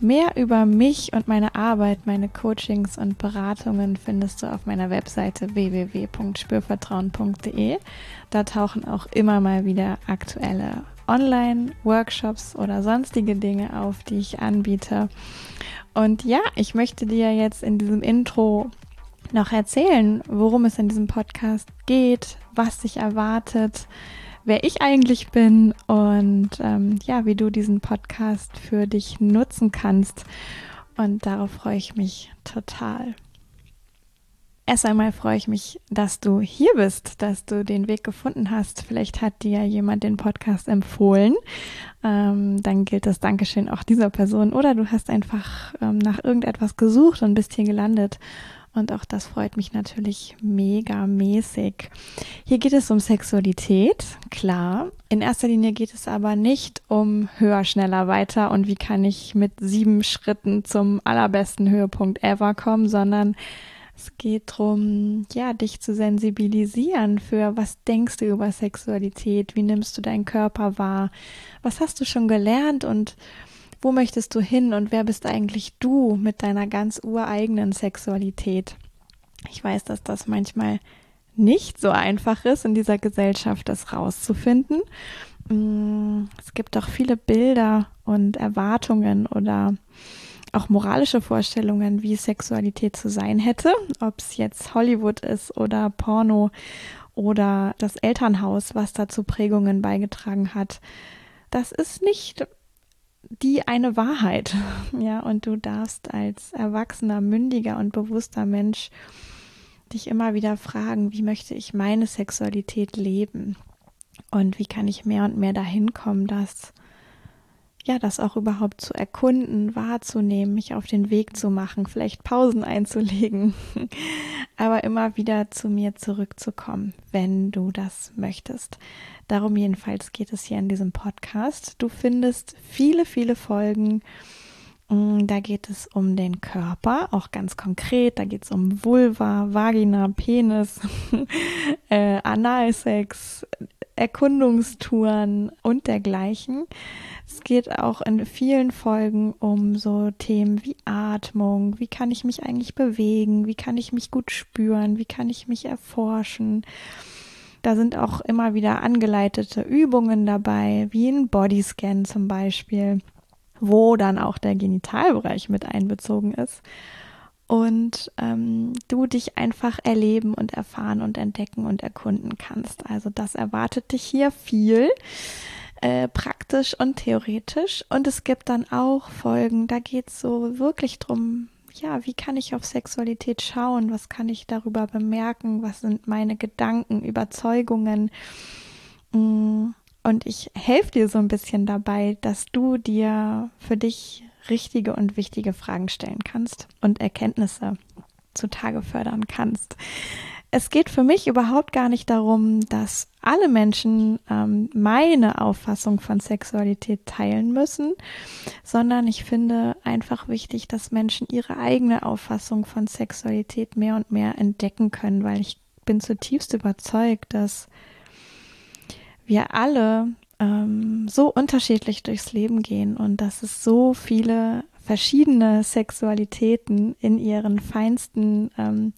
Mehr über mich und meine Arbeit, meine Coachings und Beratungen findest du auf meiner Webseite www.spürvertrauen.de. Da tauchen auch immer mal wieder aktuelle Online-Workshops oder sonstige Dinge auf, die ich anbiete. Und ja, ich möchte dir jetzt in diesem Intro noch erzählen, worum es in diesem Podcast geht, was dich erwartet, wer ich eigentlich bin und ähm, ja, wie du diesen Podcast für dich nutzen kannst. Und darauf freue ich mich total. Erst einmal freue ich mich, dass du hier bist, dass du den Weg gefunden hast. Vielleicht hat dir jemand den Podcast empfohlen. Ähm, dann gilt das Dankeschön auch dieser Person. Oder du hast einfach ähm, nach irgendetwas gesucht und bist hier gelandet. Und auch das freut mich natürlich mega mäßig. Hier geht es um Sexualität, klar. In erster Linie geht es aber nicht um höher, schneller, weiter und wie kann ich mit sieben Schritten zum allerbesten Höhepunkt ever kommen, sondern es geht darum, ja, dich zu sensibilisieren für was denkst du über Sexualität, wie nimmst du deinen Körper wahr, was hast du schon gelernt und wo möchtest du hin und wer bist eigentlich du mit deiner ganz ureigenen Sexualität? Ich weiß, dass das manchmal nicht so einfach ist, in dieser Gesellschaft das rauszufinden. Mm, es gibt auch viele Bilder und Erwartungen oder auch moralische Vorstellungen, wie Sexualität zu sein hätte, ob es jetzt Hollywood ist oder Porno oder das Elternhaus, was dazu Prägungen beigetragen hat. Das ist nicht die eine Wahrheit. Ja, und du darfst als erwachsener, mündiger und bewusster Mensch dich immer wieder fragen, wie möchte ich meine Sexualität leben? Und wie kann ich mehr und mehr dahin kommen, dass ja, das auch überhaupt zu erkunden, wahrzunehmen, mich auf den Weg zu machen, vielleicht Pausen einzulegen, aber immer wieder zu mir zurückzukommen, wenn du das möchtest. Darum jedenfalls geht es hier in diesem Podcast. Du findest viele, viele Folgen. Mm, da geht es um den Körper, auch ganz konkret. Da geht es um Vulva, Vagina, Penis, äh, Analsex, Erkundungstouren und dergleichen. Es geht auch in vielen Folgen um so Themen wie Atmung, wie kann ich mich eigentlich bewegen, wie kann ich mich gut spüren, wie kann ich mich erforschen. Da sind auch immer wieder angeleitete Übungen dabei, wie ein Bodyscan zum Beispiel, wo dann auch der Genitalbereich mit einbezogen ist und ähm, du dich einfach erleben und erfahren und entdecken und erkunden kannst. Also das erwartet dich hier viel. Äh, praktisch und theoretisch. Und es gibt dann auch Folgen, da geht es so wirklich drum, ja, wie kann ich auf Sexualität schauen? Was kann ich darüber bemerken? Was sind meine Gedanken, Überzeugungen? Mm, und ich helfe dir so ein bisschen dabei, dass du dir für dich richtige und wichtige Fragen stellen kannst und Erkenntnisse zutage fördern kannst. Es geht für mich überhaupt gar nicht darum, dass alle Menschen ähm, meine Auffassung von Sexualität teilen müssen, sondern ich finde einfach wichtig, dass Menschen ihre eigene Auffassung von Sexualität mehr und mehr entdecken können, weil ich bin zutiefst überzeugt, dass wir alle ähm, so unterschiedlich durchs Leben gehen und dass es so viele verschiedene Sexualitäten in ihren feinsten ähm,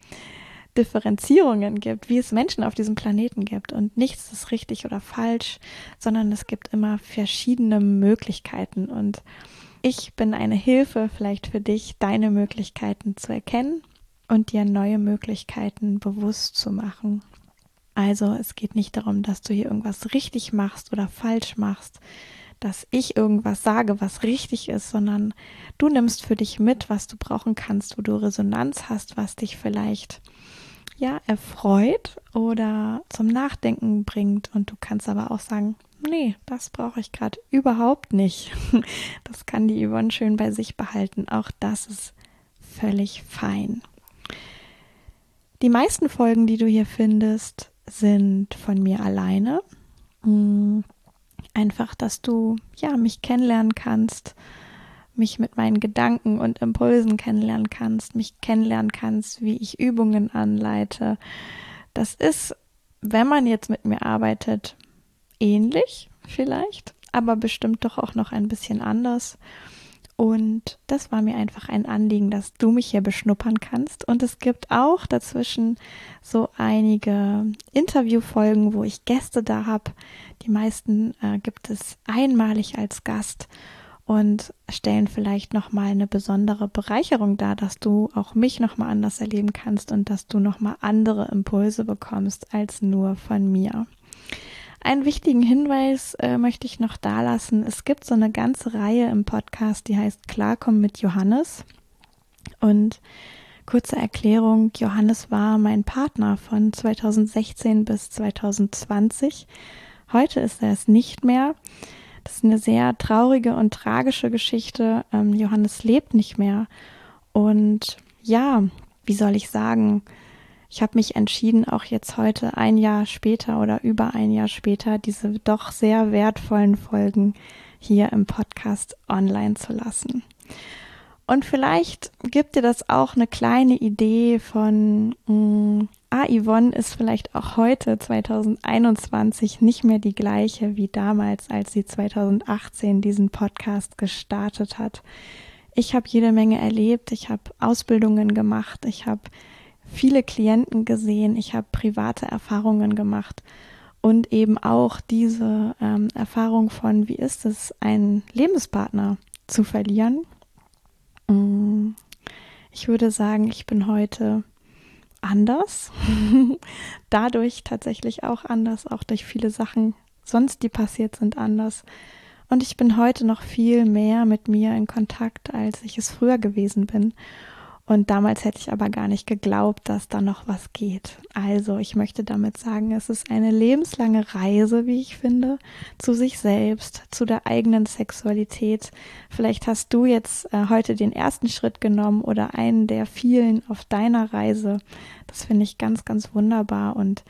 Differenzierungen gibt, wie es Menschen auf diesem Planeten gibt. Und nichts ist richtig oder falsch, sondern es gibt immer verschiedene Möglichkeiten. Und ich bin eine Hilfe vielleicht für dich, deine Möglichkeiten zu erkennen und dir neue Möglichkeiten bewusst zu machen. Also es geht nicht darum, dass du hier irgendwas richtig machst oder falsch machst, dass ich irgendwas sage, was richtig ist, sondern du nimmst für dich mit, was du brauchen kannst, wo du Resonanz hast, was dich vielleicht ja erfreut oder zum Nachdenken bringt und du kannst aber auch sagen, nee, das brauche ich gerade überhaupt nicht. Das kann die Yvonne schön bei sich behalten. Auch das ist völlig fein. Die meisten Folgen, die du hier findest, sind von mir alleine. Mm, einfach, dass du ja mich kennenlernen kannst, mich mit meinen Gedanken und Impulsen kennenlernen kannst, mich kennenlernen kannst, wie ich Übungen anleite. Das ist, wenn man jetzt mit mir arbeitet, ähnlich vielleicht, aber bestimmt doch auch noch ein bisschen anders. Und das war mir einfach ein Anliegen, dass du mich hier beschnuppern kannst. Und es gibt auch dazwischen so einige Interviewfolgen, wo ich Gäste da habe. Die meisten äh, gibt es einmalig als Gast und stellen vielleicht noch mal eine besondere Bereicherung dar, dass du auch mich noch mal anders erleben kannst und dass du noch mal andere Impulse bekommst als nur von mir. Einen wichtigen Hinweis äh, möchte ich noch dalassen. Es gibt so eine ganze Reihe im Podcast, die heißt Klarkommen mit Johannes. Und kurze Erklärung, Johannes war mein Partner von 2016 bis 2020. Heute ist er es nicht mehr. Das ist eine sehr traurige und tragische Geschichte. Ähm, Johannes lebt nicht mehr. Und ja, wie soll ich sagen, ich habe mich entschieden, auch jetzt heute ein Jahr später oder über ein Jahr später diese doch sehr wertvollen Folgen hier im Podcast online zu lassen. Und vielleicht gibt dir das auch eine kleine Idee von, mh, mm, ah, Yvonne ist vielleicht auch heute 2021 nicht mehr die gleiche wie damals, als sie 2018 diesen Podcast gestartet hat. Ich habe jede Menge erlebt, ich habe Ausbildungen gemacht, ich habe viele Klienten gesehen, ich habe private Erfahrungen gemacht und eben auch diese ähm, Erfahrung von, wie ist es, einen Lebenspartner zu verlieren. Mm, ich würde sagen, ich bin heute anders, dadurch tatsächlich auch anders, auch durch viele Sachen sonst, die passiert sind, anders. Und ich bin heute noch viel mehr mit mir in Kontakt, als ich es früher gewesen bin. Und damals hätte ich aber gar nicht geglaubt, dass da noch was geht. Also ich möchte damit sagen, es ist eine lebenslange Reise, wie ich finde, zu sich selbst, zu der eigenen Sexualität. Vielleicht hast du jetzt äh, heute den ersten Schritt genommen oder einen der vielen auf deiner Reise. Das finde ich ganz, ganz wunderbar und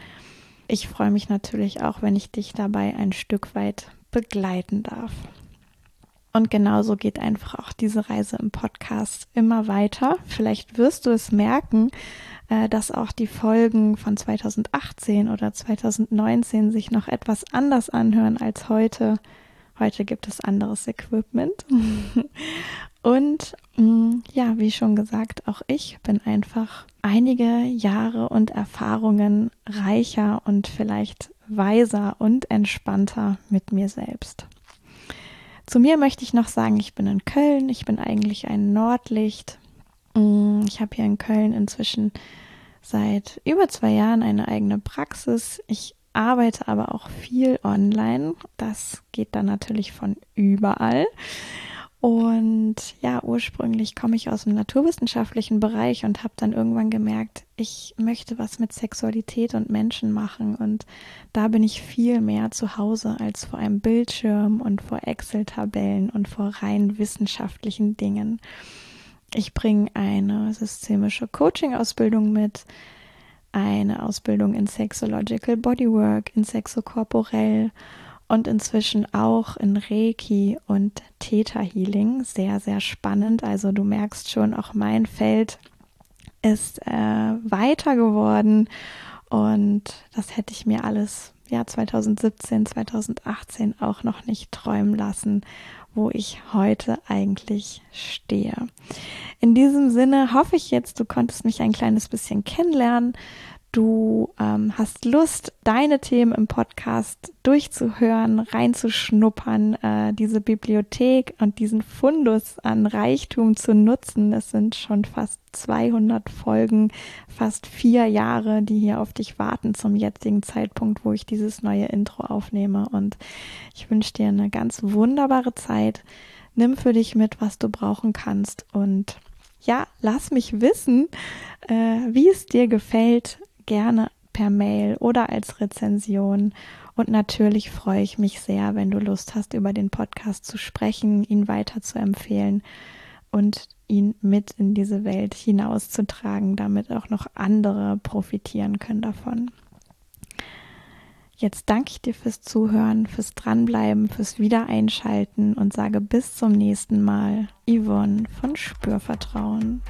ich freue mich natürlich auch, wenn ich dich dabei ein Stück weit begleiten darf. Und genauso geht einfach auch diese Reise im Podcast immer weiter. Vielleicht wirst du es merken, äh, dass auch die Folgen von 2018 oder 2019 sich noch etwas anders anhören als heute. Heute gibt es anderes Equipment. und mm, ja, wie schon gesagt, auch ich bin einfach einige Jahre und Erfahrungen reicher und vielleicht weiser und entspannter mit mir selbst. Zu mir möchte ich noch sagen, ich bin in Köln. Ich bin eigentlich ein Nordlicht. Mm, ich habe hier in Köln inzwischen seit über zwei Jahren eine eigene Praxis. Ich arbeite aber auch viel online. Das geht dann natürlich von überall. Und ja, ursprünglich komme ich aus dem naturwissenschaftlichen Bereich und habe dann irgendwann gemerkt, ich möchte was mit Sexualität und Menschen machen. Und da bin ich viel mehr zu Hause als vor einem Bildschirm und vor Excel-Tabellen und vor rein wissenschaftlichen Dingen. Ich bringe eine systemische Coaching-Ausbildung mit, eine Ausbildung in Sexological Bodywork, in Sexokorporell und inzwischen auch in Reiki und Theta Healing. Sehr, sehr spannend. Also du merkst schon, auch mein Feld ist äh, weiter geworden und das hätte ich mir alles ja 2017, 2018 auch noch nicht träumen lassen, wo ich heute eigentlich stehe. In diesem Sinne hoffe ich jetzt, du konntest mich ein kleines bisschen kennenlernen du ähm, hast Lust, deine Themen im Podcast durchzuhören, reinzuschnuppern, äh, diese Bibliothek und diesen Fundus an Reichtum zu nutzen. Es sind schon fast 200 Folgen, fast vier Jahre, die hier auf dich warten zum jetzigen Zeitpunkt, wo ich dieses neue Intro aufnehme. Und ich wünsche dir eine ganz wunderbare Zeit. Nimm für dich mit, was du brauchen kannst und ja, lass mich wissen, äh, wie es dir gefällt, gerne per Mail oder als Rezension. Und natürlich freue ich mich sehr, wenn du Lust hast, über den Podcast zu sprechen, ihn weiter zu empfehlen und ihn mit in diese Welt hinauszutragen, damit auch noch andere profitieren können davon. Jetzt danke ich dir fürs Zuhören, fürs Dranbleiben, fürs Wiedereinschalten und sage bis zum nächsten Mal. Yvonne von Spürvertrauen.